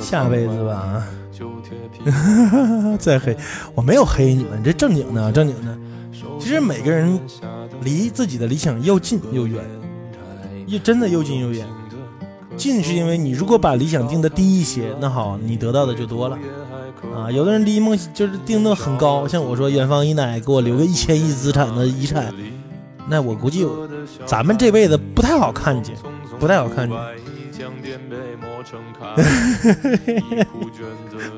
下辈子吧，再黑，我没有黑你们，这正经的，正经的。其实每个人离自己的理想又近又远，又真的又近又远。近是因为你如果把理想定的低一些，那好，你得到的就多了。啊，有的人离梦就是定的很高，像我说远方姨奶给我留个一千亿资产的遗产，那我估计咱们这辈子不太好看见，不太好看见。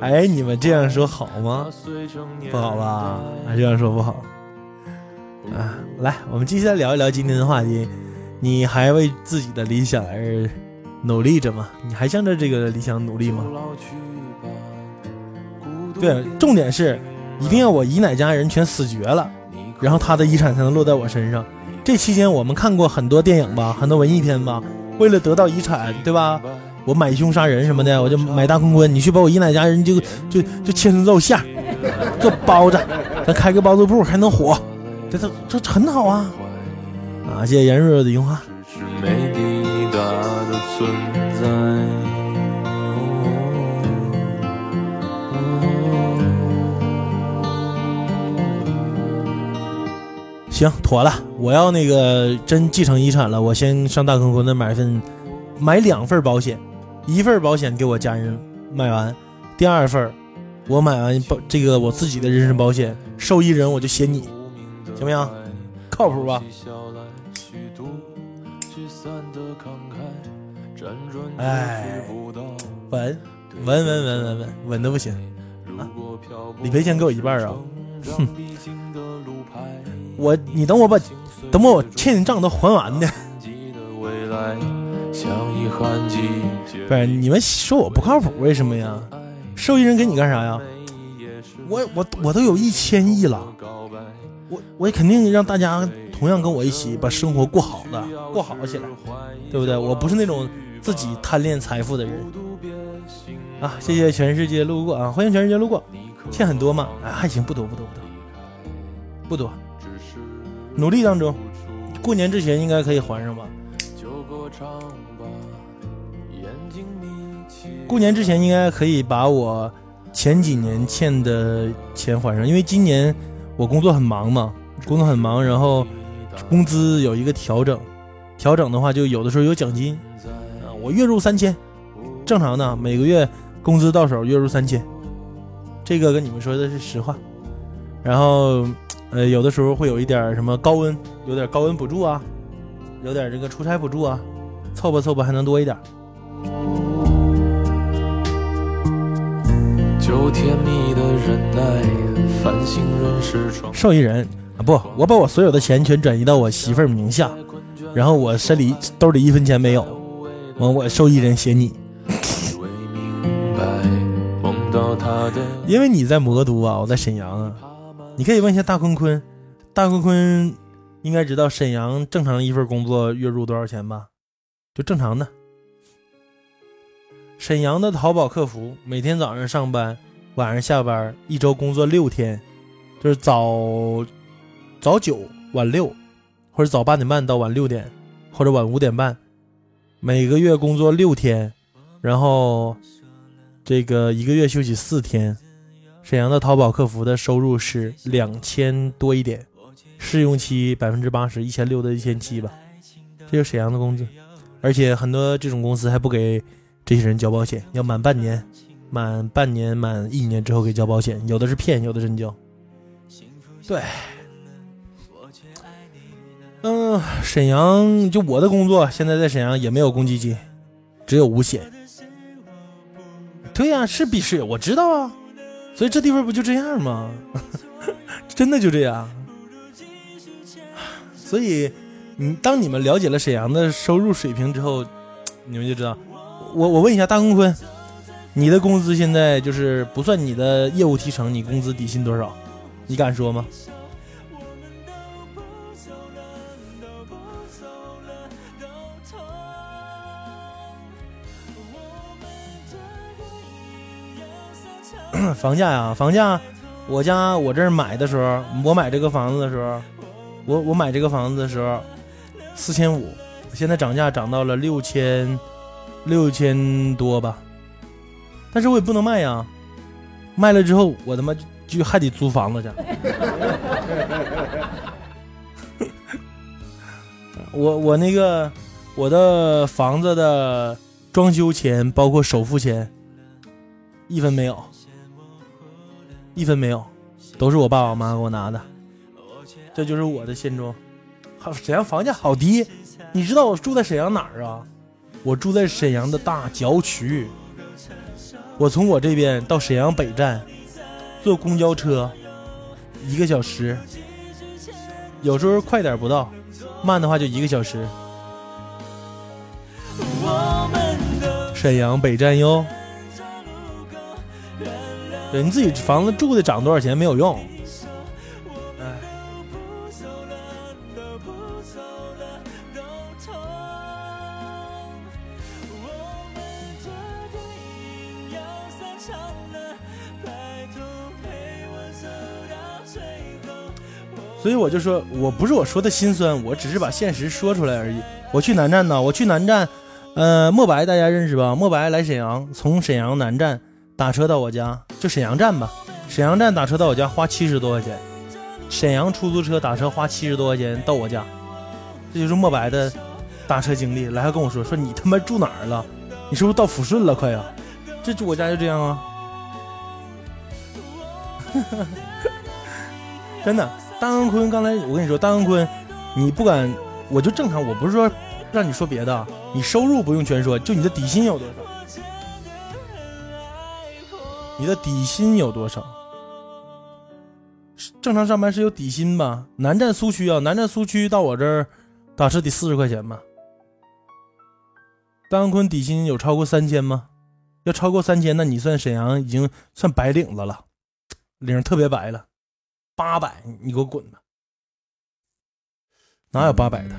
哎，你们这样说好吗？不好吧？啊，这样说不好。啊，来，我们继续来聊一聊今天的话题。你还为自己的理想而努力着吗？你还向着这个理想努力吗？对，重点是一定要我姨奶家人全死绝了，然后他的遗产才能落在我身上。这期间我们看过很多电影吧，很多文艺片吧，为了得到遗产，对吧？我买凶杀人什么的，我就买大坤坤，你去把我姨奶家人就就就切成肉馅儿，做包子，咱开个包子铺还能火，这这这很好啊！啊，谢谢严若若的樱花。行，妥了。我要那个真继承遗产了，我先上大坤坤那买份，买两份保险，一份保险给我家人买完，第二份我买完保这个我自己的人身保险，受益人我就写你，行不行？靠谱吧？哎，稳稳稳稳稳稳稳的不行啊！理赔钱给我一半啊！哼，我你等我把等我欠你账都还完呢。不是你们说我不靠谱，为什么呀？受益人给你干啥呀？我我我都有一千亿了，我我也肯定让大家同样跟我一起把生活过好的，过好起来，对不对？我不是那种自己贪恋财富的人啊！谢谢全世界路过啊，欢迎全世界路过，欠很多吗？啊，还行，不多不多不多不多，努力当中，过年之前应该可以还上吧？过年之前应该可以把我前几年欠的钱还上，因为今年我工作很忙嘛，工作很忙，然后工资有一个调整，调整的话就有的时候有奖金，啊，我月入三千，正常的每个月工资到手月入三千，这个跟你们说的是实话，然后呃有的时候会有一点什么高温，有点高温补助啊，有点这个出差补助啊，凑吧凑吧还能多一点。受益人啊，不，我把我所有的钱全转移到我媳妇儿名下，然后我身里兜里一分钱没有，完我受益人写你，因为你在魔都啊，我在沈阳啊，你可以问一下大坤坤，大坤坤应该知道沈阳正常一份工作月入多少钱吧？就正常的。沈阳的淘宝客服每天早上上班，晚上下班，一周工作六天，就是早早九晚六，或者早八点半到晚六点，或者晚五点半，每个月工作六天，然后这个一个月休息四天。沈阳的淘宝客服的收入是两千多一点，试用期百分之八十，一千六到一千七吧，这就是沈阳的工资，而且很多这种公司还不给。这些人交保险要满半年，满半年满一年之后给交保险，有的是骗，有的真交。对，嗯，沈阳就我的工作，现在在沈阳也没有公积金，只有五险。对呀，是必须，我知道啊，所以这地方不就这样吗？真的就这样。所以，你当你们了解了沈阳的收入水平之后，你们就知道。我我问一下大公坤，你的工资现在就是不算你的业务提成，你工资底薪多少？你敢说吗？房价呀，房价，我家我这儿买的时候，我买这个房子的时候，我我买这个房子的时候，四千五，现在涨价涨到了六千。六千多吧，但是我也不能卖呀，卖了之后我他妈就还得租房子去。我我那个我的房子的装修钱包括首付钱，一分没有，一分没有，都是我爸我妈给我拿的，这就是我的现状。好，沈阳房价好低，你知道我住在沈阳哪儿啊？我住在沈阳的大郊区，我从我这边到沈阳北站坐公交车一个小时，有时候快点不到，慢的话就一个小时。沈阳北站哟，对你自己房子住的涨多少钱没有用。所以我就说，我不是我说的心酸，我只是把现实说出来而已。我去南站呢，我去南站，呃，墨白大家认识吧？墨白来沈阳，从沈阳南站打车到我家，就沈阳站吧。沈阳站打车到我家花七十多块钱，沈阳出租车打车花七十多块钱到我家，这就是墨白的打车经历。来还跟我说说你他妈住哪儿了？你是不是到抚顺了？快呀！这住我家就这样啊，真的。大恩坤，刚才我跟你说，大恩坤，你不敢，我就正常，我不是说让你说别的，你收入不用全说，就你的底薪有多少？你的底薪有多少？正常上班是有底薪吧？南站苏区啊，南站苏区到我这儿打车得四十块钱吧？丹坤底薪有超过三千吗？要超过三千，那你算沈阳已经算白领子了，领特别白了。八百，你给我滚吧！哪有八百的？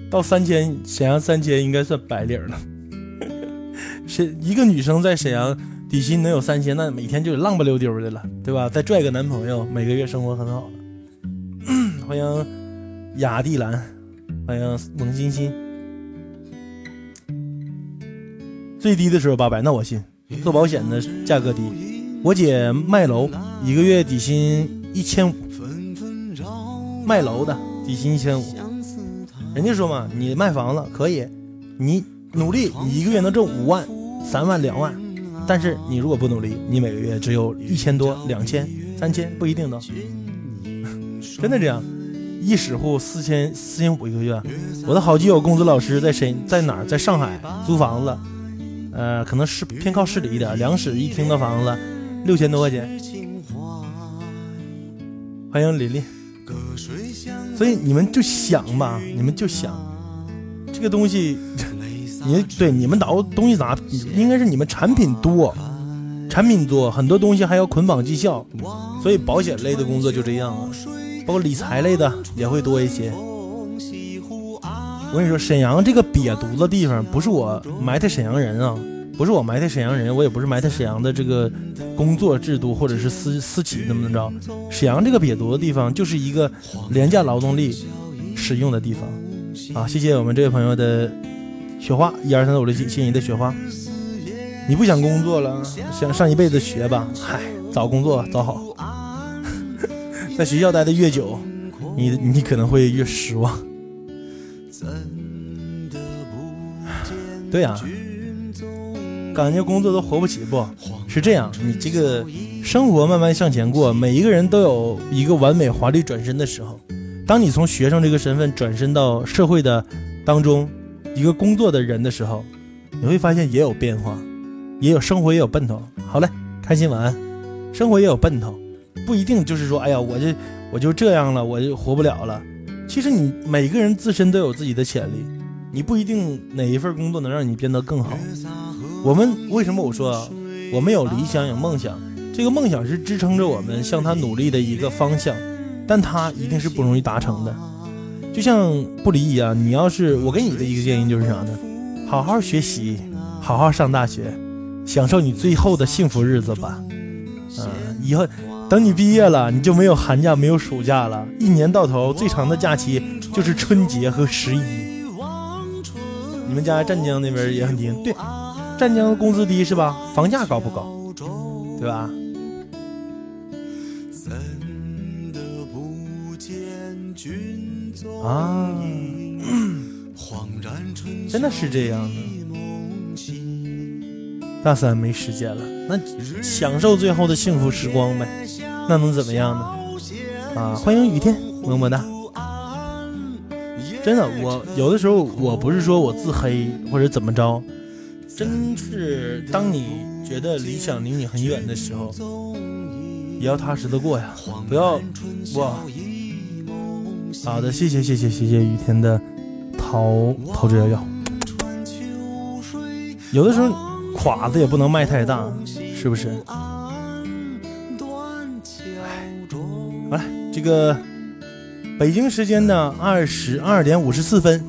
到三千，沈阳三千应该算白领了。是一个女生在沈阳底薪能有三千，那每天就得浪不溜丢的了，对吧？再拽个男朋友，每个月生活很好了。欢迎雅蒂兰，欢迎蒙欣欣。最低的时候八百，那我信。做保险的价格低。我姐卖楼，一个月底薪一千五。卖楼的底薪一千五。人家说嘛，你卖房子可以，你努力，你一个月能挣五万、三万、两万。但是你如果不努力，你每个月只有一千多、两千、三千，不一定的。真的这样，一室户四千四千五一个月。我的好基友公子老师在沈在哪儿？在上海租房子，呃，可能是偏靠市里一点，两室一厅的房子，六千多块钱。欢迎琳琳。所以你们就想吧，你们就想这个东西，你对你们倒东西咋？应该是你们产品多，产品多，很多东西还要捆绑绩效，所以保险类的工作就这样了，包括理财类的也会多一些。我跟你说，沈阳这个瘪犊子地方，不是我埋汰沈阳人啊，不是我埋汰沈阳人，我也不是埋汰沈阳的这个工作制度或者是私私企怎么怎么着。沈阳这个瘪犊子地方，就是一个廉价劳动力使用的地方啊！谢谢我们这位朋友的雪花，一二三四五六七，谢谢你的雪花。你不想工作了，想上一辈子学吧？嗨，找工作找好，在学校待的越久，你你可能会越失望。对呀、感觉工作都活不起不？是这样，你这个生活慢慢向前过，每一个人都有一个完美华丽转身的时候。当你从学生这个身份转身到社会的当中一个工作的人的时候，你会发现也有变化，也有生活也有奔头。好嘞，开心晚安。生活也有奔头，不一定就是说，哎呀，我这我就这样了，我就活不了了。其实你每个人自身都有自己的潜力，你不一定哪一份工作能让你变得更好。我们为什么我说我们有理想有梦想？这个梦想是支撑着我们向他努力的一个方向，但它一定是不容易达成的。就像不离一样，你要是我给你的一个建议就是啥呢？好好学习，好好上大学，享受你最后的幸福日子吧。嗯、以后等你毕业了，你就没有寒假，没有暑假了，一年到头最长的假期就是春节和十一。你们家湛江那边也很低，对，湛江工资低是吧？房价高不高？对吧？啊，真的是这样的。大三没时间了，那享受最后的幸福时光呗，那能怎么样呢？啊，欢迎雨天，么么哒。真的，我有的时候我不是说我自黑或者怎么着，真是当你觉得理想离你很远的时候，也要踏实的过呀，不要哇。好的，谢谢谢谢谢谢雨天的桃桃之夭夭。有的时候垮子也不能迈太大，是不是？哎，好了，这个北京时间的二十二点五十四分，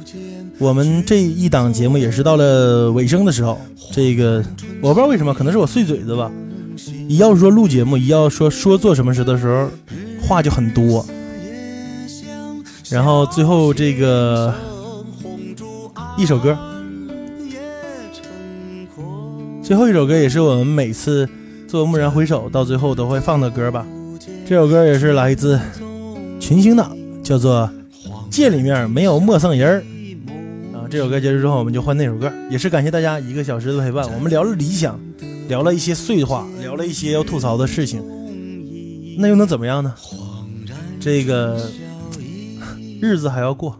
我们这一档节目也是到了尾声的时候。这个我不知道为什么，可能是我碎嘴子吧。一要说录节目，一要说说做什么事的时候，话就很多。然后最后这个一首歌，最后一首歌也是我们每次做蓦然回首到最后都会放的歌吧。这首歌也是来自群星的，叫做《界里面没有陌生人》啊。这首歌结束之后，我们就换那首歌。也是感谢大家一个小时的陪伴，我们聊了理想，聊了一些碎话，聊了一些要吐槽的事情，那又能怎么样呢？这个。日子还要过。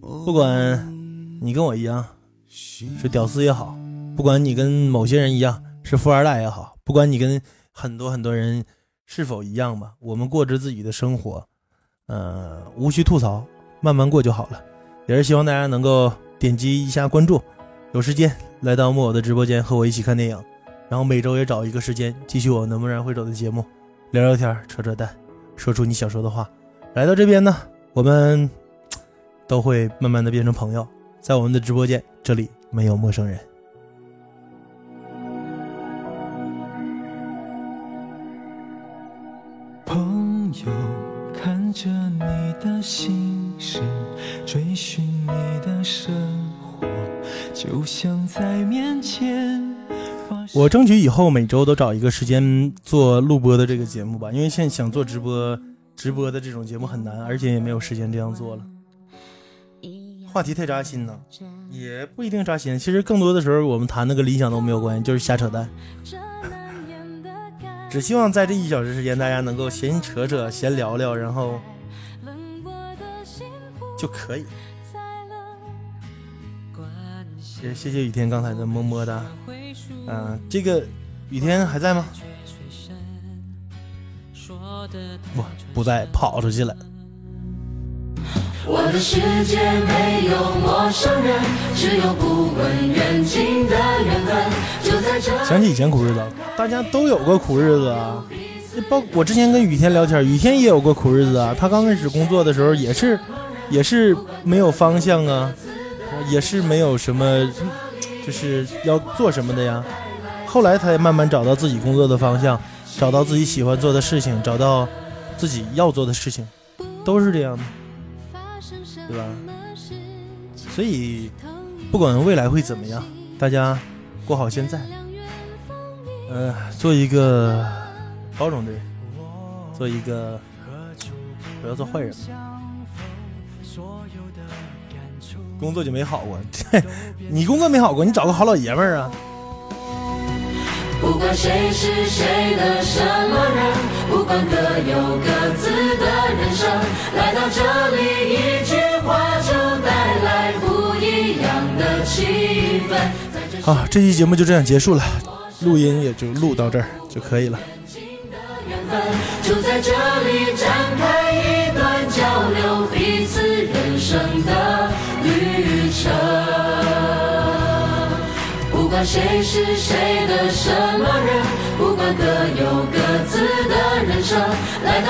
不管你跟我一样是屌丝也好，不管你跟某些人一样是富二代也好，不管你跟很多很多人是否一样吧，我们过着自己的生活，呃，无需吐槽，慢慢过就好了。也是希望大家能够点击一下关注，有时间来到木偶的直播间和我一起看电影，然后每周也找一个时间继续我能不能会走的节目，聊聊天，扯扯淡，说出你想说的话。来到这边呢，我们都会慢慢的变成朋友，在我们的直播间，这里没有陌生人。朋友，看着你的心事，追寻你的生活，就像在面前。我争取以后每周都找一个时间做录播的这个节目吧，因为现在想做直播，直播的这种节目很难，而且也没有时间这样做了。话题太扎心了，也不一定扎心。其实更多的时候，我们谈的跟理想都没有关系，就是瞎扯淡。只希望在这一小时时间，大家能够闲扯扯、闲聊聊，然后就可以。也谢谢雨天刚才的么么哒。嗯、这个雨天还在吗？不，不再，跑出去了。我的世界没有陌生人，只有不问远近的缘分。就在这想起以前苦日子，大家都有过苦日子啊。这包我之前跟雨天聊天，雨天也有过苦日子啊。他刚开始工作的时候也是，也是没有方向啊，也是没有什么，就是要做什么的呀。后来他也慢慢找到自己工作的方向，找到自己喜欢做的事情，找到自己要做的事情，都是这样的，对吧？所以不管未来会怎么样，大家过好现在，呃，做一个包容的人，做一个不要做坏人。工作就没好过，你工作没好过，你找个好老爷们儿啊！不管谁是谁的什么人，不管各有各自的人生，来到这里一句话就带来不一样的气氛。好，这期节目就这样结束了，录音也就录到这儿就可以了。就在这里展开一段交流彼此人生的旅管谁是谁的什么人，不管各有各自的人生，来到。